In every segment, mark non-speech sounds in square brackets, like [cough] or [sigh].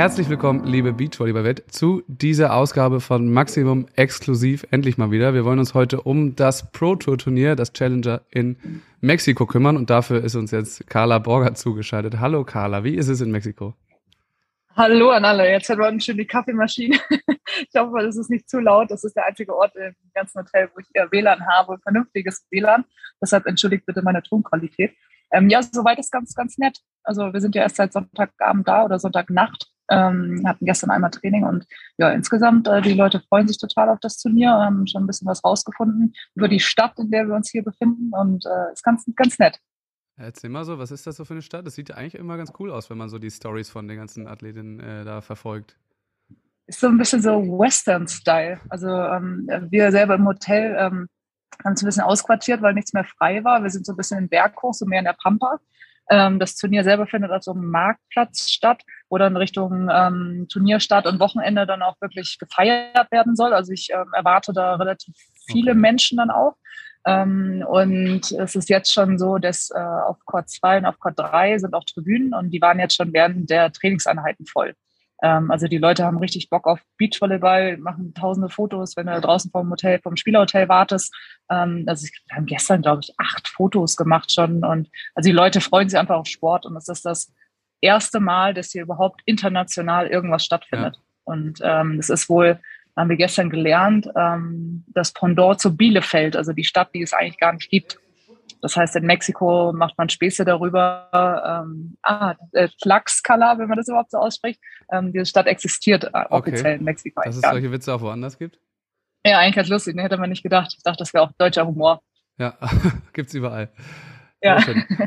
Herzlich willkommen, liebe Beachvolleyball-Welt, zu dieser Ausgabe von Maximum Exklusiv. Endlich mal wieder. Wir wollen uns heute um das Pro Tour Turnier, das Challenger in Mexiko kümmern und dafür ist uns jetzt Carla Borger zugeschaltet. Hallo Carla, wie ist es in Mexiko? Hallo an alle. Jetzt hört man schön die Kaffeemaschine. [laughs] Ich hoffe, das ist nicht zu laut. Das ist der einzige Ort im ganzen Hotel, wo ich WLAN habe, vernünftiges WLAN. Deshalb entschuldigt bitte meine Tonqualität. Ähm, ja, soweit ist ganz, ganz nett. Also wir sind ja erst seit Sonntagabend da oder Sonntagnacht. Ähm, hatten gestern einmal Training und ja, insgesamt, äh, die Leute freuen sich total auf das Turnier, haben schon ein bisschen was rausgefunden über die Stadt, in der wir uns hier befinden und äh, ist ganz, ganz nett. Erzähl mal so, was ist das so für eine Stadt? Das sieht ja eigentlich immer ganz cool aus, wenn man so die Stories von den ganzen Athletinnen äh, da verfolgt. Ist so ein bisschen so Western-Style. Also ähm, wir selber im Hotel ähm, haben uns ein bisschen ausquartiert, weil nichts mehr frei war. Wir sind so ein bisschen im Berg hoch, so mehr in der Pampa. Ähm, das Turnier selber findet auf so einem Marktplatz statt, wo dann Richtung ähm, Turnierstart und Wochenende dann auch wirklich gefeiert werden soll. Also ich ähm, erwarte da relativ viele okay. Menschen dann auch. Ähm, und es ist jetzt schon so, dass äh, auf Court 2 und auf Court 3 sind auch Tribünen und die waren jetzt schon während der Trainingseinheiten voll. Ähm, also die Leute haben richtig Bock auf Beachvolleyball, machen tausende Fotos, wenn du draußen vom Hotel, vom Spielerhotel wartest. Ähm, also wir haben gestern, glaube ich, acht Fotos gemacht schon. Und also die Leute freuen sich einfach auf Sport und es ist das erste Mal, dass hier überhaupt international irgendwas stattfindet. Ja. Und ähm, es ist wohl, haben wir gestern gelernt, ähm, das Pendant zu Bielefeld, also die Stadt, die es eigentlich gar nicht gibt. Das heißt, in Mexiko macht man Späße darüber, ähm, ah, äh, Tlaxcala, wenn man das überhaupt so ausspricht. Ähm, diese Stadt existiert äh, offiziell okay. in Mexiko. Dass es solche Witze auch woanders gibt? Ja, eigentlich ganz lustig, ne? hätte man nicht gedacht. Ich dachte, das wäre auch deutscher Humor. Ja, [laughs] gibt's überall. Ja.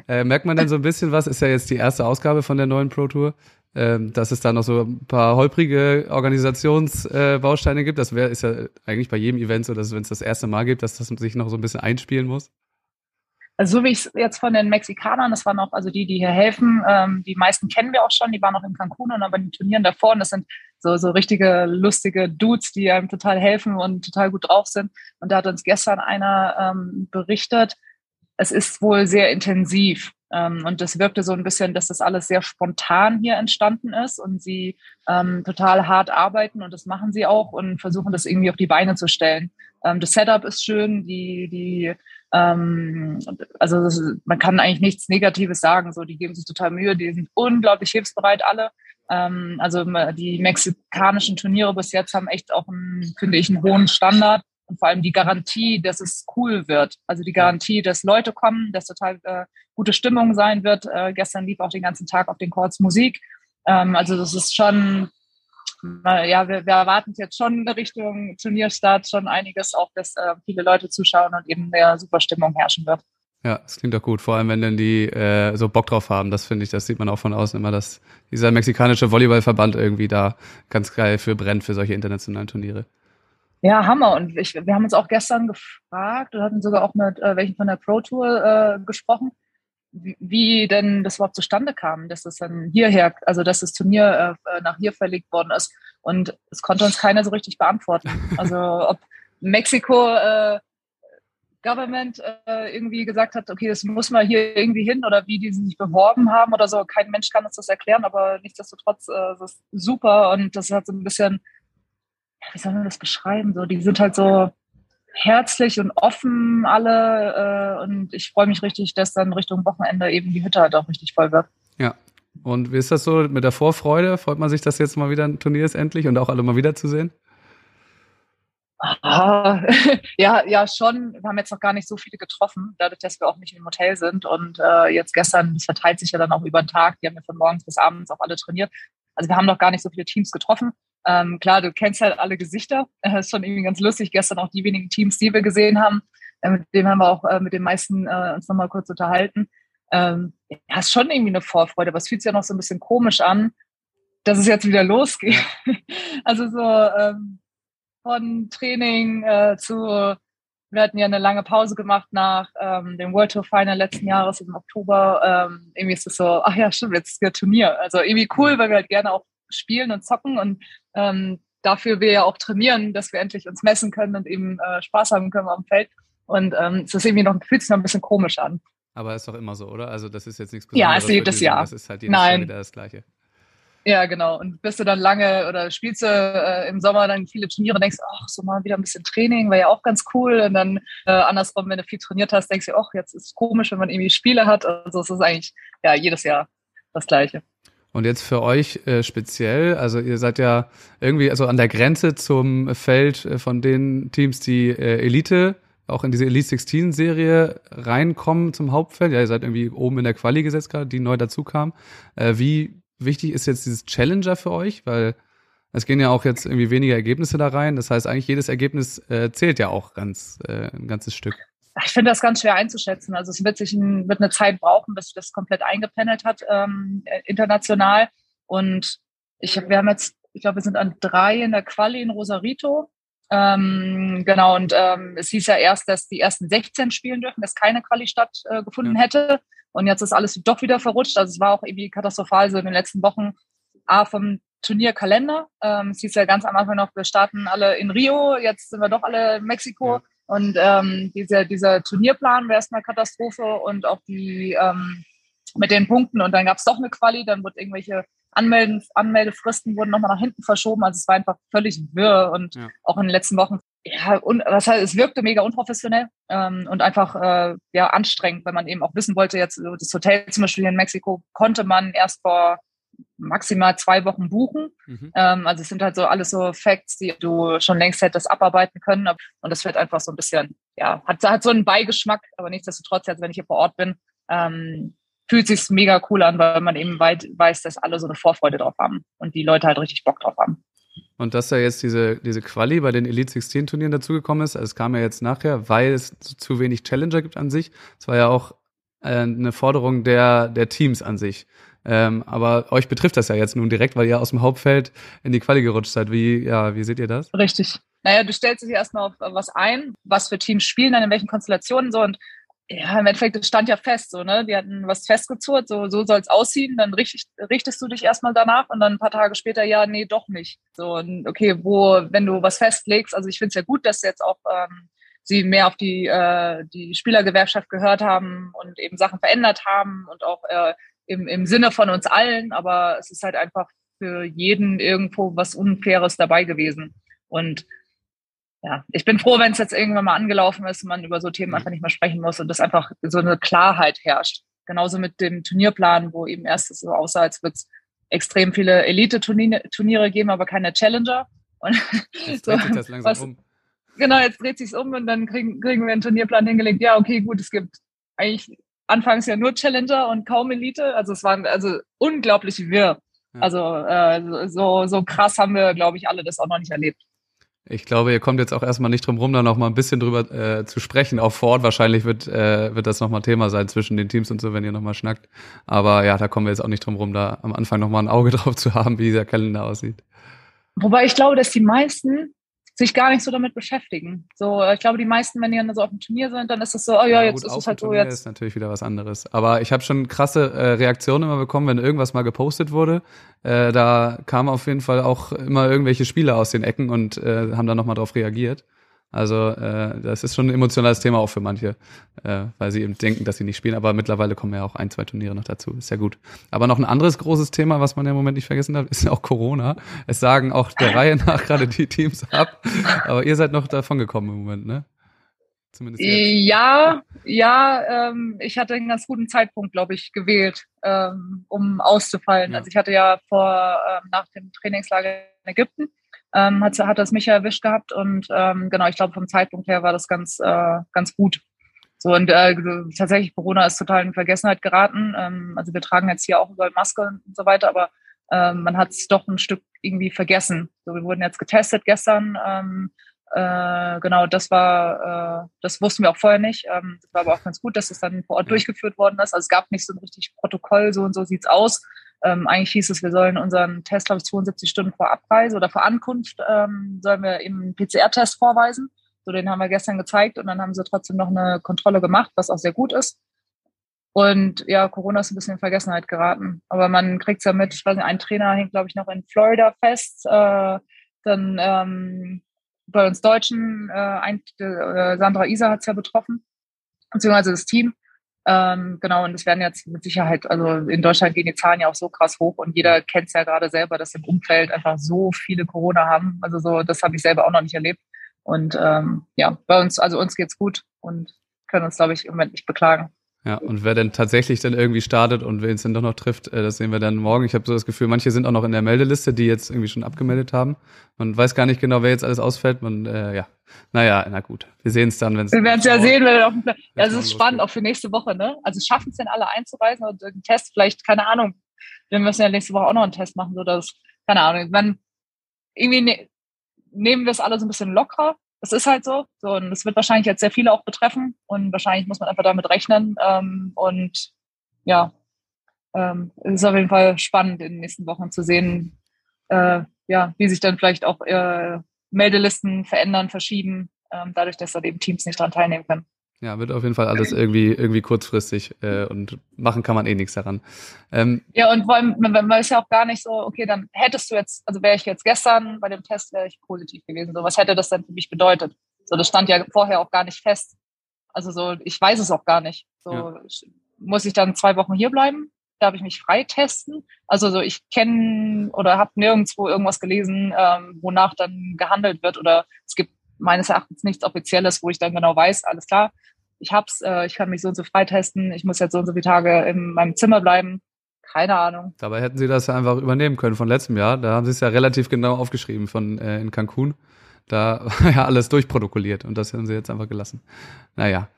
Äh, merkt man denn so ein bisschen was? Ist ja jetzt die erste Ausgabe von der neuen Pro Tour, ähm, dass es da noch so ein paar holprige Organisationsbausteine äh, gibt. Das wär, ist ja eigentlich bei jedem Event so, dass wenn es das erste Mal gibt, dass das sich noch so ein bisschen einspielen muss. Also so wie ich es jetzt von den Mexikanern, das waren auch also die, die hier helfen, ähm, die meisten kennen wir auch schon, die waren auch in Cancun und dann bei den Turnieren davor und das sind so, so richtige lustige Dudes, die einem total helfen und total gut drauf sind. Und da hat uns gestern einer ähm, berichtet, es ist wohl sehr intensiv. Ähm, und das wirkte so ein bisschen, dass das alles sehr spontan hier entstanden ist und sie ähm, total hart arbeiten und das machen sie auch und versuchen das irgendwie auf die Beine zu stellen. Ähm, das Setup ist schön, die, die ähm, also ist, man kann eigentlich nichts Negatives sagen. So, die geben sich total Mühe, die sind unglaublich hilfsbereit alle. Ähm, also die mexikanischen Turniere bis jetzt haben echt auch, einen, finde ich, einen hohen Standard und vor allem die Garantie, dass es cool wird. Also die Garantie, dass Leute kommen, dass total äh, gute Stimmung sein wird. Äh, gestern lief auch den ganzen Tag auf den Chords Musik. Ähm, also das ist schon ja, wir, wir erwarten jetzt schon Richtung Turnierstart schon einiges, auch dass äh, viele Leute zuschauen und eben mehr Superstimmung herrschen wird. Ja, das klingt doch gut. Vor allem, wenn dann die äh, so Bock drauf haben. Das finde ich, das sieht man auch von außen immer, dass dieser mexikanische Volleyballverband irgendwie da ganz geil für brennt für solche internationalen Turniere. Ja, Hammer. Und ich, wir haben uns auch gestern gefragt und hatten sogar auch mit äh, welchen von der Pro Tour äh, gesprochen, wie denn das überhaupt zustande kam, dass es dann hierher, also dass das Turnier äh, nach hier verlegt worden ist. Und es konnte uns keiner so richtig beantworten. [laughs] Also ob Mexiko äh, Government äh, irgendwie gesagt hat, okay, das muss man hier irgendwie hin oder wie die sich beworben haben oder so. Kein Mensch kann uns das erklären, aber nichtsdestotrotz äh, das ist super und das hat so ein bisschen, wie soll man das beschreiben? So, die sind halt so herzlich und offen alle äh, und ich freue mich richtig, dass dann Richtung Wochenende eben die Hütte halt auch richtig voll wird. Ja. Und wie ist das so mit der Vorfreude? Freut man sich, dass jetzt mal wieder ein Turnier ist endlich und auch alle mal wiederzusehen? Ah, [laughs] ja, ja, schon. Wir haben jetzt noch gar nicht so viele getroffen, dadurch, dass wir auch nicht im Hotel sind. Und äh, jetzt gestern, das verteilt sich ja dann auch über den Tag. Die haben ja von morgens bis abends auch alle trainiert. Also wir haben noch gar nicht so viele Teams getroffen. Ähm, klar, du kennst halt alle Gesichter. [laughs] Das ist schon irgendwie ganz lustig. Gestern auch die wenigen Teams, die wir gesehen haben. Äh, mit dem haben wir auch äh, mit den meisten äh, uns nochmal kurz unterhalten. Ähm, ja, ist schon irgendwie eine Vorfreude, aber es fühlt sich ja noch so ein bisschen komisch an, dass es jetzt wieder losgeht. [laughs] also so ähm, von Training äh, zu, wir hatten ja eine lange Pause gemacht nach ähm, dem World Tour Final letzten Jahres im Oktober. Ähm, irgendwie ist es so, ach ja, stimmt, jetzt ist das Turnier. Also irgendwie cool, weil wir halt gerne auch spielen und zocken und ähm, dafür wir ja auch trainieren, dass wir endlich uns messen können und eben äh, Spaß haben können am Feld. Und ähm, es ist irgendwie noch, fühlt sich noch ein bisschen komisch an. Aber ist doch immer so, oder? Also das ist jetzt nichts Besonderes. Ja, es ist jedes Jahr. Das ist halt jedes Nein. Jahr wieder das Gleiche. Ja, genau. Und bist du dann lange oder spielst du äh, im Sommer dann viele Turniere, denkst, ach, so mal wieder ein bisschen Training, wäre ja auch ganz cool. Und dann äh, andersrum, wenn du viel trainiert hast, denkst du, ach, jetzt ist es komisch, wenn man irgendwie Spiele hat. Also es ist eigentlich ja jedes Jahr das Gleiche. Und jetzt für euch äh, speziell, also ihr seid ja irgendwie also an der Grenze zum Feld äh, von den Teams, die äh, Elite, auch in diese Elite 16 Serie reinkommen zum Hauptfeld. Ja, ihr seid irgendwie oben in der Quali gesetzt gerade, die neu dazu kam. Äh, wie wichtig ist jetzt dieses Challenger für euch? Weil es gehen ja auch jetzt irgendwie weniger Ergebnisse da rein. Das heißt, eigentlich jedes Ergebnis äh, zählt ja auch ganz, äh, ein ganzes Stück. Ich finde das ganz schwer einzuschätzen. Also es wird sich ein, wird eine Zeit brauchen, bis sich das komplett eingependelt hat ähm, international. Und ich wir haben jetzt, ich glaube, wir sind an drei in der Quali in Rosarito. Ähm, genau, und ähm, es hieß ja erst, dass die ersten 16 spielen dürfen, dass keine Quali stattgefunden äh, ja. hätte. Und jetzt ist alles doch wieder verrutscht. Also es war auch irgendwie katastrophal so in den letzten Wochen. A, vom Turnierkalender. Ähm, es hieß ja ganz am Anfang noch, wir starten alle in Rio, jetzt sind wir doch alle in Mexiko. Ja. Und ähm, dieser, dieser Turnierplan wäre erstmal Katastrophe und auch die ähm, mit den Punkten. Und dann gab es doch eine Quali, dann wird irgendwelche Anmelden, Anmeldefristen wurden nochmal nach hinten verschoben. Also es war einfach völlig wirr und ja. auch in den letzten Wochen, ja, und was heißt, es wirkte mega unprofessionell ähm, und einfach äh, ja anstrengend, weil man eben auch wissen wollte, jetzt das Hotel zum Beispiel in Mexiko konnte man erst vor maximal zwei Wochen buchen. Mhm. Ähm, also es sind halt so alles so Facts, die du schon längst hättest abarbeiten können. Und das wird einfach so ein bisschen, ja, hat, hat so einen Beigeschmack, aber nichtsdestotrotz, jetzt wenn ich hier vor Ort bin, ähm, fühlt sich mega cool an, weil man eben weit, weiß, dass alle so eine Vorfreude drauf haben und die Leute halt richtig Bock drauf haben. Und dass da jetzt diese, diese Quali bei den Elite 16 Turnieren dazugekommen ist, also es kam ja jetzt nachher, weil es zu wenig Challenger gibt an sich. Es war ja auch äh, eine Forderung der, der Teams an sich. Ähm, aber euch betrifft das ja jetzt nun direkt, weil ihr aus dem Hauptfeld in die Quali gerutscht seid. Wie, ja, wie seht ihr das? Richtig. Naja, du stellst dich erstmal auf was ein, was für Teams spielen dann in welchen Konstellationen so und ja, im Endeffekt, es stand ja fest, so, ne? Die hatten was festgezurrt, so, so soll es aussehen, dann richtest, richtest du dich erstmal danach und dann ein paar Tage später, ja, nee, doch nicht. So, okay, wo, wenn du was festlegst, also ich finde es ja gut, dass jetzt auch ähm, sie mehr auf die, äh, die Spielergewerkschaft gehört haben und eben Sachen verändert haben und auch äh, im, im Sinne von uns allen, aber es ist halt einfach für jeden irgendwo was Unfaires dabei gewesen. Und ja, ich bin froh, wenn es jetzt irgendwann mal angelaufen ist und man über so Themen einfach nicht mehr sprechen muss und das einfach so eine Klarheit herrscht. Genauso mit dem Turnierplan, wo eben erst so aussah, als würde es extrem viele Elite-Turniere geben, aber keine Challenger. Und jetzt [laughs] dreht so, sich das langsam was, um. Genau, jetzt dreht sich's um und dann kriegen, kriegen wir einen Turnierplan hingelegt. Ja, okay, gut, es gibt eigentlich anfangs ja nur Challenger und kaum Elite. Also es war also unglaublich wirr. Ja. Also äh, so, so krass haben wir, glaube ich, alle das auch noch nicht erlebt. Ich glaube, ihr kommt jetzt auch erstmal nicht drum rum, da noch mal ein bisschen drüber äh, zu sprechen. Auch vor Ort wahrscheinlich wird, äh, wird das nochmal Thema sein zwischen den Teams und so, wenn ihr nochmal schnackt. Aber ja, da kommen wir jetzt auch nicht drum rum, da am Anfang nochmal ein Auge [laughs] drauf zu haben, wie dieser Kalender aussieht. Wobei ich glaube, dass die meisten sich gar nicht so damit beschäftigen. So, ich glaube, die meisten, wenn die dann so auf dem Turnier sind, dann ist es so, oh ja, ja jetzt gut, ist es halt so jetzt. ist natürlich wieder was anderes. Aber ich habe schon krasse äh, Reaktionen immer bekommen, wenn irgendwas mal gepostet wurde. Äh, da kamen auf jeden Fall auch immer irgendwelche Spieler aus den Ecken und äh, haben dann nochmal drauf reagiert. Also äh, das ist schon ein emotionales Thema auch für manche, äh, weil sie eben denken, dass sie nicht spielen. Aber mittlerweile kommen ja auch ein, zwei Turniere noch dazu. Ist ja gut. Aber noch ein anderes großes Thema, was man ja im Moment nicht vergessen darf, [laughs] ist ja auch Corona. Es sagen auch der Reihe nach gerade die Teams ab. Aber ihr seid noch davon gekommen im Moment, ne? Zumindest jetzt. Ja, ja. Ähm, ich hatte einen ganz guten Zeitpunkt, glaube ich, gewählt, ähm, um auszufallen. Ja. Also ich hatte ja vor ähm, nach dem Trainingslager in Ägypten ähm, hat, hat das mich erwischt gehabt und ähm, genau, ich glaube vom Zeitpunkt her war das ganz, äh, ganz gut. So und äh, tatsächlich Corona ist total in Vergessenheit geraten. Ähm, also wir tragen jetzt hier auch überall Maske und so weiter, aber ähm, man hat es doch ein Stück irgendwie vergessen. So, wir wurden jetzt getestet gestern. Ähm, äh, genau, das war, äh, das wussten wir auch vorher nicht. Ähm, das war aber auch ganz gut, dass es das dann vor Ort durchgeführt worden ist. Also es gab nicht so ein richtig Protokoll, so und so sieht's aus. Ähm, eigentlich hieß es, wir sollen unseren Test, glaube ich, 72 Stunden vor Abreise oder vor Ankunft ähm, sollen wir eben einen PCR-Test vorweisen. So, den haben wir gestern gezeigt und dann haben sie trotzdem noch eine Kontrolle gemacht, was auch sehr gut ist. Und ja, Corona ist ein bisschen in Vergessenheit geraten. Aber man kriegt es ja mit, ich weiß nicht, ein Trainer hängt, glaube ich, noch in Florida fest. Äh, dann ähm, bei uns Deutschen, äh, ein, äh, Sandra Isa hat es ja betroffen, beziehungsweise das Team. Ähm, genau, und es werden jetzt mit Sicherheit, also in Deutschland gehen die Zahlen ja auch so krass hoch und jeder kennt es ja gerade selber, dass im Umfeld einfach so viele Corona haben. Also so, das habe ich selber auch noch nicht erlebt. Und ähm, ja, bei uns, also uns geht's gut und können uns, glaube ich, im Moment nicht beklagen. Ja, und wer denn tatsächlich dann irgendwie startet und wen es dann doch noch trifft, äh, das sehen wir dann morgen. Ich habe so das Gefühl, manche sind auch noch in der Meldeliste, die jetzt irgendwie schon abgemeldet haben. Man weiß gar nicht genau, wer jetzt alles ausfällt. Man, äh, ja, naja, na gut. Wir sehen es dann, wenn es. Wir werden es ja sehen, wenn wir auf dem. Ja, es ist spannend, auch für nächste Woche, ne? Also schaffen es denn alle einzureisen und einen Test, vielleicht, keine Ahnung. Wir müssen ja nächste Woche auch noch einen Test machen, so dass, keine Ahnung, wenn irgendwie ne, nehmen wir es alle so ein bisschen lockerer das ist halt so. so. Und es wird wahrscheinlich jetzt sehr viele auch betreffen und wahrscheinlich muss man einfach damit rechnen. Ähm, und ja, ähm, es ist auf jeden Fall spannend in den nächsten Wochen zu sehen, äh, ja, wie sich dann vielleicht auch äh, Meldelisten verändern, verschieben, ähm, dadurch, dass da eben Teams nicht daran teilnehmen können. Ja, wird auf jeden Fall alles irgendwie, irgendwie kurzfristig äh, und machen kann man eh nichts daran. Ähm, ja, und vor allem, man, man ist ja auch gar nicht so, okay, dann hättest du jetzt, also wäre ich jetzt gestern bei dem Test, wäre ich positiv gewesen. So, was hätte das denn für mich bedeutet? So, das stand ja vorher auch gar nicht fest. Also so, ich weiß es auch gar nicht. So, ja. muss ich dann zwei Wochen hier bleiben? Darf ich mich freitesten? Also so, ich kenne oder habe nirgendwo irgendwas gelesen, ähm, wonach dann gehandelt wird oder es gibt meines Erachtens nichts Offizielles, wo ich dann genau weiß, alles klar, ich hab's, äh, ich kann mich so und so freitesten, ich muss jetzt so und so viele Tage in meinem Zimmer bleiben. Keine Ahnung. Dabei hätten sie das ja einfach übernehmen können von letztem Jahr. Da haben sie es ja relativ genau aufgeschrieben von äh, in Cancun. Da war ja alles durchprotokolliert und das haben sie jetzt einfach gelassen. Naja.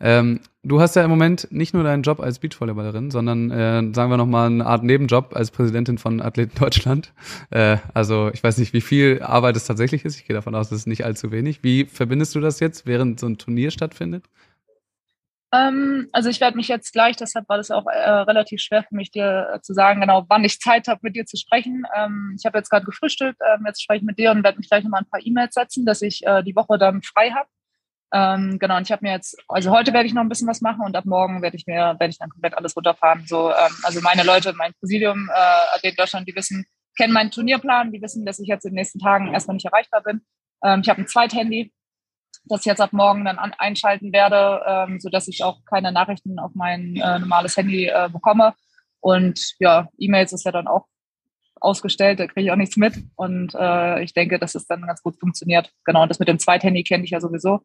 Ähm, du hast ja im Moment nicht nur deinen Job als Beachvolleyballerin, sondern äh, sagen wir nochmal eine Art Nebenjob als Präsidentin von Athleten Deutschland. Äh, also ich weiß nicht, wie viel Arbeit es tatsächlich ist. Ich gehe davon aus, es ist nicht allzu wenig. Wie verbindest du das jetzt, während so ein Turnier stattfindet? Ähm, also ich werde mich jetzt gleich, deshalb war das auch äh, relativ schwer für mich, dir äh, zu sagen, genau wann ich Zeit habe, mit dir zu sprechen. Ähm, ich habe jetzt gerade gefrühstückt, ähm, jetzt spreche ich mit dir und werde mich gleich nochmal ein paar E-Mails setzen, dass ich äh, die Woche dann frei habe. Ähm, genau, und ich habe mir jetzt, also heute werde ich noch ein bisschen was machen und ab morgen werde ich mir, werde ich dann komplett alles runterfahren. So, ähm, also meine Leute, mein Präsidium, äh, in Deutschland, die wissen, kennen meinen Turnierplan, die wissen, dass ich jetzt in den nächsten Tagen erstmal nicht erreichbar bin. Ähm, ich habe ein Zweithandy, das jetzt ab morgen dann an, einschalten werde, ähm, so dass ich auch keine Nachrichten auf mein äh, normales Handy äh, bekomme. Und ja, E-Mails ist ja dann auch ausgestellt, da kriege ich auch nichts mit. Und äh, ich denke, dass es dann ganz gut funktioniert. Genau, und das mit dem Zweithandy kenne ich ja sowieso,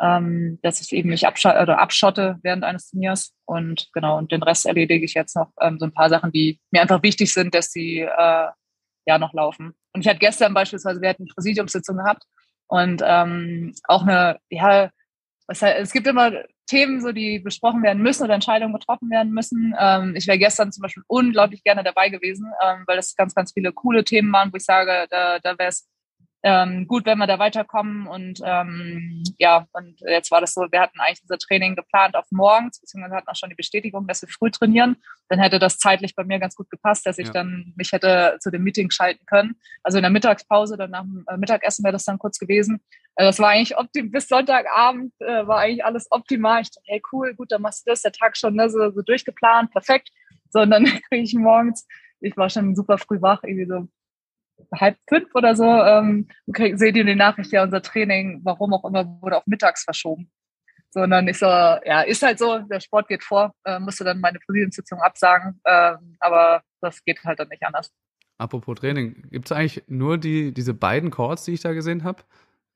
ähm, dass ich eben nicht abschotte, oder abschotte während eines Turniers. Und genau, und den Rest erledige ich jetzt noch ähm, so ein paar Sachen, die mir einfach wichtig sind, dass sie äh, ja noch laufen. Und ich hatte gestern beispielsweise, wir hatten eine Präsidiumssitzung gehabt und ähm, auch eine, ja, halt, es gibt immer Themen, so die besprochen werden müssen oder Entscheidungen getroffen werden müssen. Ähm, ich wäre gestern zum Beispiel unglaublich gerne dabei gewesen, ähm, weil das ganz, ganz viele coole Themen waren, wo ich sage, da, da wäre es ähm, gut, wenn wir da weiterkommen. Und ähm, ja, und jetzt war das so, wir hatten eigentlich unser Training geplant auf morgens, beziehungsweise hatten auch schon die Bestätigung, dass wir früh trainieren. Dann hätte das zeitlich bei mir ganz gut gepasst, dass ich ja. dann mich hätte zu dem Meeting schalten können. Also in der Mittagspause, dann nach dem äh, Mittagessen wäre das dann kurz gewesen. Also das war eigentlich optim bis Sonntagabend äh, war eigentlich alles optimal. Ich dachte, hey cool, gut, dann machst du das, der Tag schon ne, so, so durchgeplant, perfekt. So, und dann [laughs] kriege ich morgens, ich war schon super früh wach, irgendwie so halb fünf oder so, ähm, seht ihr die Nachricht, ja, unser Training, warum auch immer, wurde auf mittags verschoben. Sondern ich so, ja, ist halt so, der Sport geht vor, äh, musste dann meine Präsidiumssitzung absagen, äh, aber das geht halt dann nicht anders. Apropos Training, gibt es eigentlich nur die, diese beiden Chords, die ich da gesehen habe?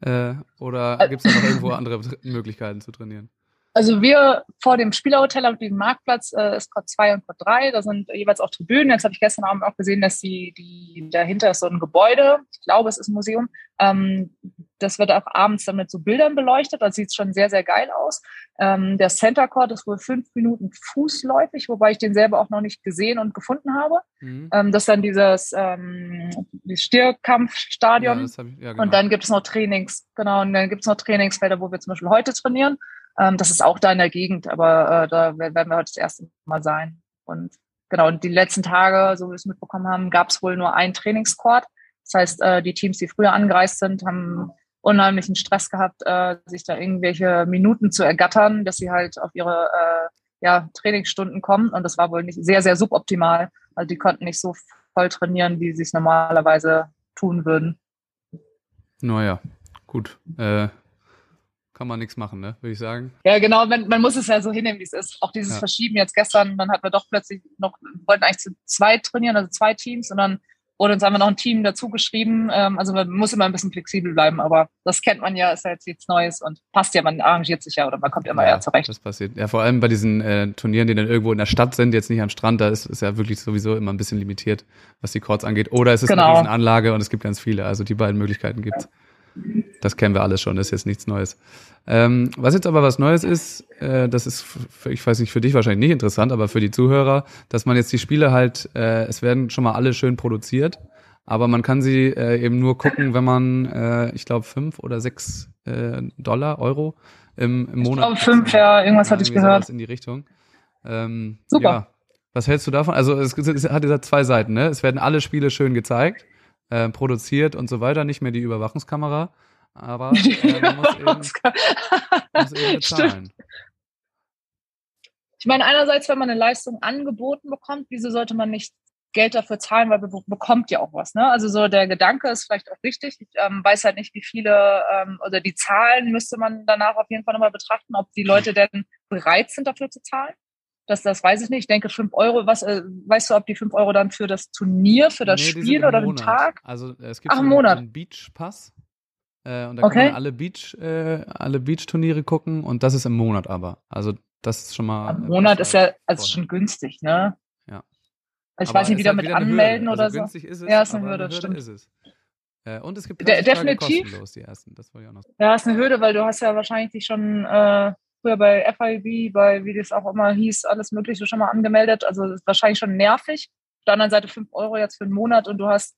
Äh, oder gibt es da noch irgendwo andere Möglichkeiten zu trainieren? Also wir vor dem Spielerhotel auf diesem Marktplatz äh, ist Quad 2 und Quad 3, da sind jeweils auch Tribünen. Jetzt habe ich gestern Abend auch gesehen, dass die, die dahinter ist so ein Gebäude, ich glaube es ist ein Museum, ähm, das wird auch abends dann mit so Bildern beleuchtet, da sieht es schon sehr, sehr geil aus. Ähm, der Center Court ist wohl fünf Minuten fußläufig, wobei ich den selber auch noch nicht gesehen und gefunden habe. Mhm. Ähm, das ist dann dieses ähm, Stierkampfstadion. Ja, ja, genau. Und dann gibt es noch Trainings, genau, und dann gibt es noch Trainingsfelder, wo wir zum Beispiel heute trainieren. Ähm, das ist auch da in der Gegend, aber äh, da werden wir heute das erste Mal sein. Und genau, und die letzten Tage, so wie wir es mitbekommen haben, gab es wohl nur einen Trainingsquad. Das heißt, äh, die Teams, die früher angereist sind, haben unheimlichen Stress gehabt, äh, sich da irgendwelche Minuten zu ergattern, dass sie halt auf ihre äh, ja, Trainingsstunden kommen. Und das war wohl nicht sehr, sehr suboptimal. Also die konnten nicht so voll trainieren, wie sie es normalerweise tun würden. Naja, gut. Äh, kann man nichts machen, ne? Würde ich sagen. Ja, genau, man, man muss es ja so hinnehmen, wie es ist. Auch dieses ja. Verschieben jetzt gestern, dann hatten wir doch plötzlich noch, wollten eigentlich zu zwei trainieren, also zwei Teams und dann wurde uns einfach noch ein Team dazu geschrieben. Ähm, also man muss immer ein bisschen flexibel bleiben, aber das kennt man ja, ist ja jetzt nichts Neues und passt ja, man arrangiert sich ja oder man kommt ja immer ja, eher zurecht. Das passiert. Ja, vor allem bei diesen äh, Turnieren, die dann irgendwo in der Stadt sind, jetzt nicht am Strand, da ist, ist ja wirklich sowieso immer ein bisschen limitiert, was die Courts angeht. Oder es ist genau. eine Anlage und es gibt ganz viele. Also die beiden Möglichkeiten gibt's. Das kennen wir alles schon, das ist jetzt nichts Neues. Ähm, was jetzt aber was Neues ist, äh, das ist, für, ich weiß nicht, für dich wahrscheinlich nicht interessant, aber für die Zuhörer, dass man jetzt die Spiele halt, äh, es werden schon mal alle schön produziert, aber man kann sie äh, eben nur gucken, wenn man, äh, ich glaube, fünf oder sechs äh, Dollar, Euro im, im Monat. Ich glaube, fünf, ja, irgendwas hatte ich gehört. In die Richtung. Ähm, Super. Ja. Was hältst du davon? Also es, es hat ja zwei Seiten, ne? Es werden alle Spiele schön gezeigt äh, produziert und so weiter, nicht mehr die Überwachungskamera, aber [laughs] äh, man muss eben, muss eben [laughs] bezahlen. Ich meine, einerseits, wenn man eine Leistung angeboten bekommt, wieso sollte man nicht Geld dafür zahlen, weil man bekommt ja auch was. Ne? Also so der Gedanke ist vielleicht auch richtig. Ich ähm, weiß halt nicht, wie viele ähm, oder die Zahlen müsste man danach auf jeden Fall nochmal betrachten, ob die Leute denn bereit sind, dafür zu zahlen. Das, das weiß ich nicht. Ich denke, fünf Euro, was, äh, weißt du, ob die fünf Euro dann für das Turnier, für das nee, Spiel oder den Tag? Also es gibt Ach, einen, einen Beach-Pass. Äh, und da okay. kann man alle Beach, äh, alle Beach-Turniere gucken und das ist im Monat aber. Also das ist schon mal. Im Monat ist ja also schon günstig, ne? Ja. Also ich aber weiß nicht, wie damit anmelden also oder so. Günstig ist es, ja, ist eine Hürde, Hürde stimmt. Ist es. Äh, und es gibt De definitiv. kostenlos, die ersten. Das wollte ich auch noch sagen. Ja, ist eine Hürde, weil du hast ja wahrscheinlich dich schon äh, früher bei FIB, bei wie das auch immer hieß, alles Mögliche schon mal angemeldet. Also das ist wahrscheinlich schon nervig. Auf der anderen Seite 5 Euro jetzt für einen Monat und du hast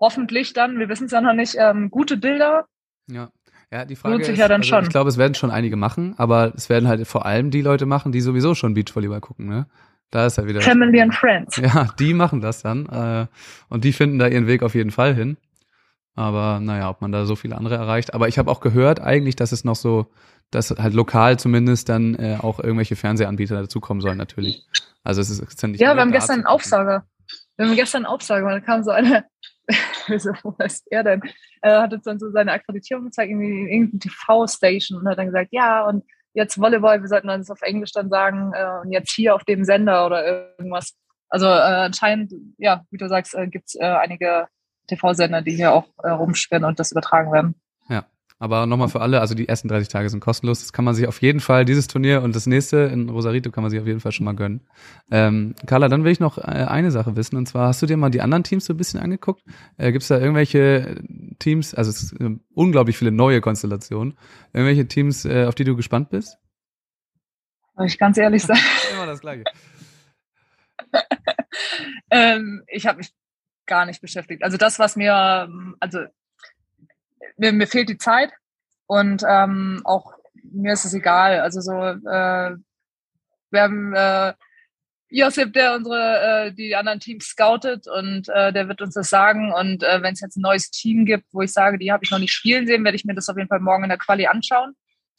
hoffentlich dann, wir wissen es ja noch nicht, ähm, gute Bilder. Ja. Ja, die Frage Lohnt sich ist, ja dann also schon. ich glaube, es werden schon einige machen, aber es werden halt vor allem die Leute machen, die sowieso schon Beachvolleyball gucken, ne? Da ist ja wieder. Family and Friends. Ja, die machen das dann. Äh, und die finden da ihren Weg auf jeden Fall hin. Aber naja, ob man da so viele andere erreicht. Aber ich habe auch gehört eigentlich, dass es noch so dass halt lokal zumindest dann äh, auch irgendwelche Fernsehanbieter dazukommen sollen, natürlich. Also es ist, ist ja wir haben gestern einen Aufsager. Wir haben gestern einen Aufsager, weil da kam so eine, [laughs] so, wo ist er denn? Er hat uns dann so seine Akkreditierung gezeigt, irgendwie in irgendeine TV-Station und hat dann gesagt, ja, und jetzt Volleyball, wir sollten das auf Englisch dann sagen, äh, und jetzt hier auf dem Sender oder irgendwas. Also äh, anscheinend, ja, wie du sagst, äh, gibt es äh, einige TV-Sender, die hier auch äh, rumspinnen und das übertragen werden. Aber nochmal für alle, also die ersten 30 Tage sind kostenlos. Das kann man sich auf jeden Fall, dieses Turnier und das nächste in Rosarito kann man sich auf jeden Fall schon mal gönnen. Ähm, Carla, dann will ich noch äh, eine Sache wissen. Und zwar, hast du dir mal die anderen Teams so ein bisschen angeguckt? Äh, Gibt es da irgendwelche Teams, also es sind unglaublich viele neue Konstellationen, irgendwelche Teams, äh, auf die du gespannt bist? Soll ich ganz ehrlich [laughs] sagen? Immer das Gleiche. [laughs] ähm, ich habe mich gar nicht beschäftigt. Also das, was mir, also mir, mir fehlt die Zeit und ähm, auch mir ist es egal. Also so, äh, wir haben äh, Josip, der unsere äh, die anderen Teams scoutet und äh, der wird uns das sagen. Und äh, wenn es jetzt ein neues Team gibt, wo ich sage, die habe ich noch nicht spielen sehen, werde ich mir das auf jeden Fall morgen in der Quali anschauen,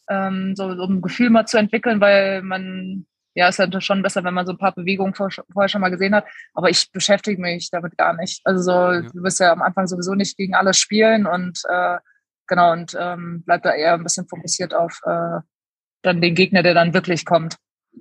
ähm, so um ein Gefühl mal zu entwickeln, weil man ja, ist halt schon besser, wenn man so ein paar Bewegungen vor, vorher schon mal gesehen hat. Aber ich beschäftige mich damit gar nicht. Also so, ja. du wirst ja am Anfang sowieso nicht gegen alles spielen und äh, genau, und ähm, bleibt da eher ein bisschen fokussiert auf äh, dann den Gegner, der dann wirklich kommt.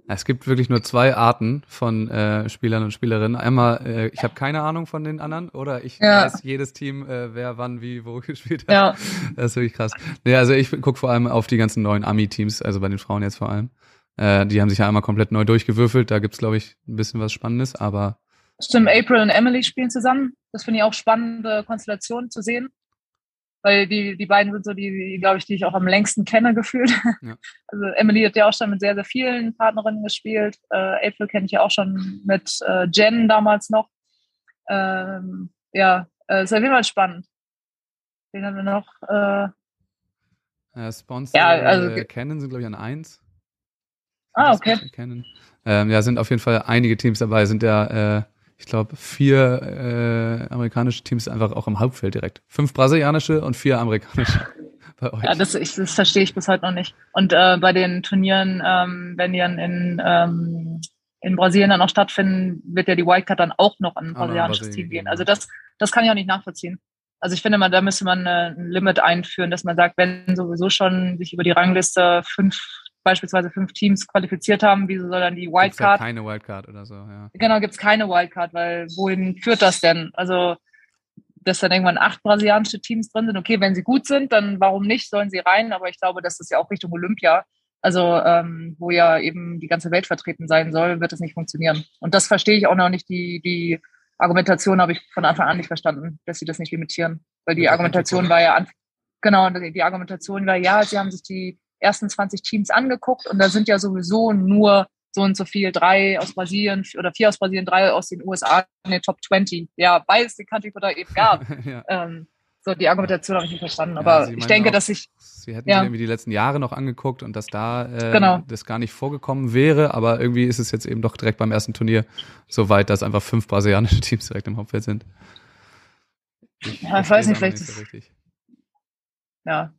Es gibt wirklich nur zwei Arten von äh, Spielern und Spielerinnen. Einmal, äh, ich habe keine Ahnung von den anderen oder ich ja. weiß jedes Team, äh, wer wann wie wo [laughs] gespielt hat. Ja. Das ist wirklich krass. Nee, also ich gucke vor allem auf die ganzen neuen Ami-Teams, also bei den Frauen jetzt vor allem. Äh, die haben sich ja einmal komplett neu durchgewürfelt. Da gibt's glaube ich, ein bisschen was Spannendes, aber. Stimmt, April und Emily spielen zusammen. Das finde ich auch spannende Konstellation zu sehen weil die, die beiden sind so die, die glaube ich, die ich auch am längsten kenne [laughs] gefühlt. Ja. Also Emily hat ja auch schon mit sehr, sehr vielen Partnerinnen gespielt. Äh, April kenne ich ja auch schon mit äh, Jen damals noch. Ähm, ja, äh, ist auf jeden Fall spannend. Den haben wir noch. Äh, äh, Sponsor ja, also, äh, Canon sind, glaube ich, an eins. Ah, okay. Canon. Ähm, ja, sind auf jeden Fall einige Teams dabei, sind ja äh, ich glaube, vier äh, amerikanische Teams einfach auch im Hauptfeld direkt. Fünf brasilianische und vier amerikanische. [laughs] Bei euch. Ja, das, ich, das verstehe ich bis heute noch nicht. Und äh, bei den Turnieren, ähm, wenn die dann in, ähm, in Brasilien dann auch stattfinden, wird ja die Wildcard dann auch noch an ein brasilianisches Team gehen. Also das, das kann ich auch nicht nachvollziehen. Also ich finde mal, da müsste man ein Limit einführen, dass man sagt, wenn sowieso schon sich über die Rangliste fünf, beispielsweise fünf Teams qualifiziert haben, wieso soll dann die Wildcard? Gibt's halt keine Wildcard oder so, ja. Genau, gibt's keine Wildcard, weil wohin führt das denn? Also dass dann irgendwann acht brasilianische Teams drin sind. Okay, wenn sie gut sind, dann warum nicht, sollen sie rein. Aber ich glaube, das ist ja auch Richtung Olympia. Also ähm, wo ja eben die ganze Welt vertreten sein soll, wird es nicht funktionieren. Und das verstehe ich auch noch nicht. Die, die Argumentation habe ich von Anfang an nicht verstanden, dass sie das nicht limitieren. Weil die Argumentation war ja, an, genau, die Argumentation war ja, sie haben sich die ersten 20 Teams angeguckt und da sind ja sowieso nur so und so viel, drei aus Brasilien oder vier aus Brasilien, drei aus den USA in den Top 20. Ja, beides die Country da eben gab. [laughs] ja. ähm, so, die Argumentation habe ich nicht verstanden. Aber ja, ich denke, auch, dass ich. Sie hätten ja. irgendwie die letzten Jahre noch angeguckt und dass da äh, genau. das gar nicht vorgekommen wäre, aber irgendwie ist es jetzt eben doch direkt beim ersten Turnier so weit, dass einfach fünf brasilianische [laughs] Teams direkt im Hauptfeld sind. Ich, ja, ich weiß nicht, vielleicht nicht so ist. Ja.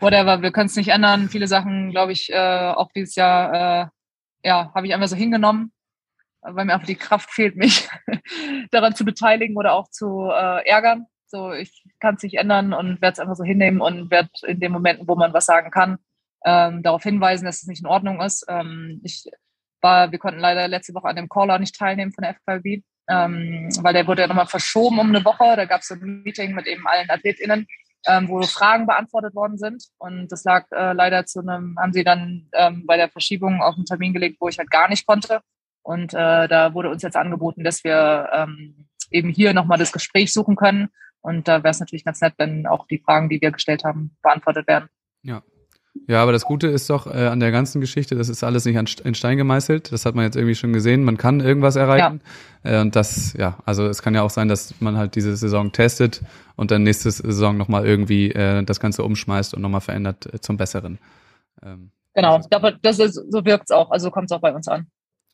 Whatever, wir können es nicht ändern. Viele Sachen, glaube ich, äh, auch dieses Jahr äh, ja, habe ich einfach so hingenommen, weil mir einfach die Kraft fehlt, mich [laughs] daran zu beteiligen oder auch zu äh, ärgern. So, ich kann es nicht ändern und werde es einfach so hinnehmen und werde in den Momenten, wo man was sagen kann, ähm, darauf hinweisen, dass es nicht in Ordnung ist. Ähm, ich war, wir konnten leider letzte Woche an dem Caller nicht teilnehmen von der FKB, ähm, weil der wurde ja nochmal verschoben um eine Woche. Da gab es so ein Meeting mit eben allen AthletInnen ähm, wo Fragen beantwortet worden sind. Und das lag äh, leider zu einem, haben sie dann ähm, bei der Verschiebung auf einen Termin gelegt, wo ich halt gar nicht konnte. Und äh, da wurde uns jetzt angeboten, dass wir ähm, eben hier nochmal das Gespräch suchen können. Und da wäre es natürlich ganz nett, wenn auch die Fragen, die wir gestellt haben, beantwortet werden. Ja, ja, aber das Gute ist doch äh, an der ganzen Geschichte, das ist alles nicht an, in Stein gemeißelt. Das hat man jetzt irgendwie schon gesehen. Man kann irgendwas erreichen. Ja. Äh, und das, ja, also es kann ja auch sein, dass man halt diese Saison testet und dann nächste Saison nochmal irgendwie äh, das Ganze umschmeißt und nochmal verändert äh, zum Besseren. Ähm, genau, das ist, das ist, so wirkt es auch. Also kommt es auch bei uns an.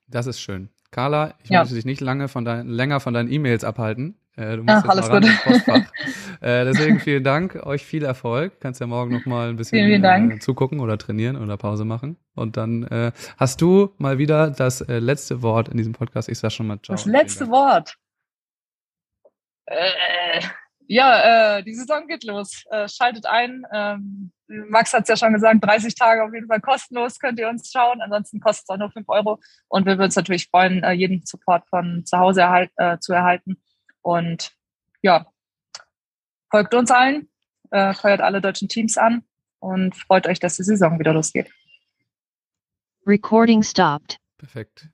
Das ist schön. Carla, ich ja. möchte dich nicht lange von dein, länger von deinen E-Mails abhalten. Äh, du musst Ach, alles gut. [laughs] äh, deswegen vielen Dank, euch viel Erfolg. Kannst ja morgen noch mal ein bisschen vielen, vielen äh, zugucken oder trainieren oder Pause machen. Und dann äh, hast du mal wieder das äh, letzte Wort in diesem Podcast. Ich sag schon mal ciao. Das letzte Wort. Äh, ja, die Saison geht los. Schaltet ein. Ähm, Max hat es ja schon gesagt, 30 Tage auf jeden Fall kostenlos könnt ihr uns schauen. Ansonsten kostet es auch nur 5 Euro. Und wir würden uns natürlich freuen, jeden Support von zu Hause erhalt, zu erhalten. Und ja, folgt uns allen, äh, feuert alle deutschen Teams an und freut euch, dass die Saison wieder losgeht. Recording stopped. Perfekt.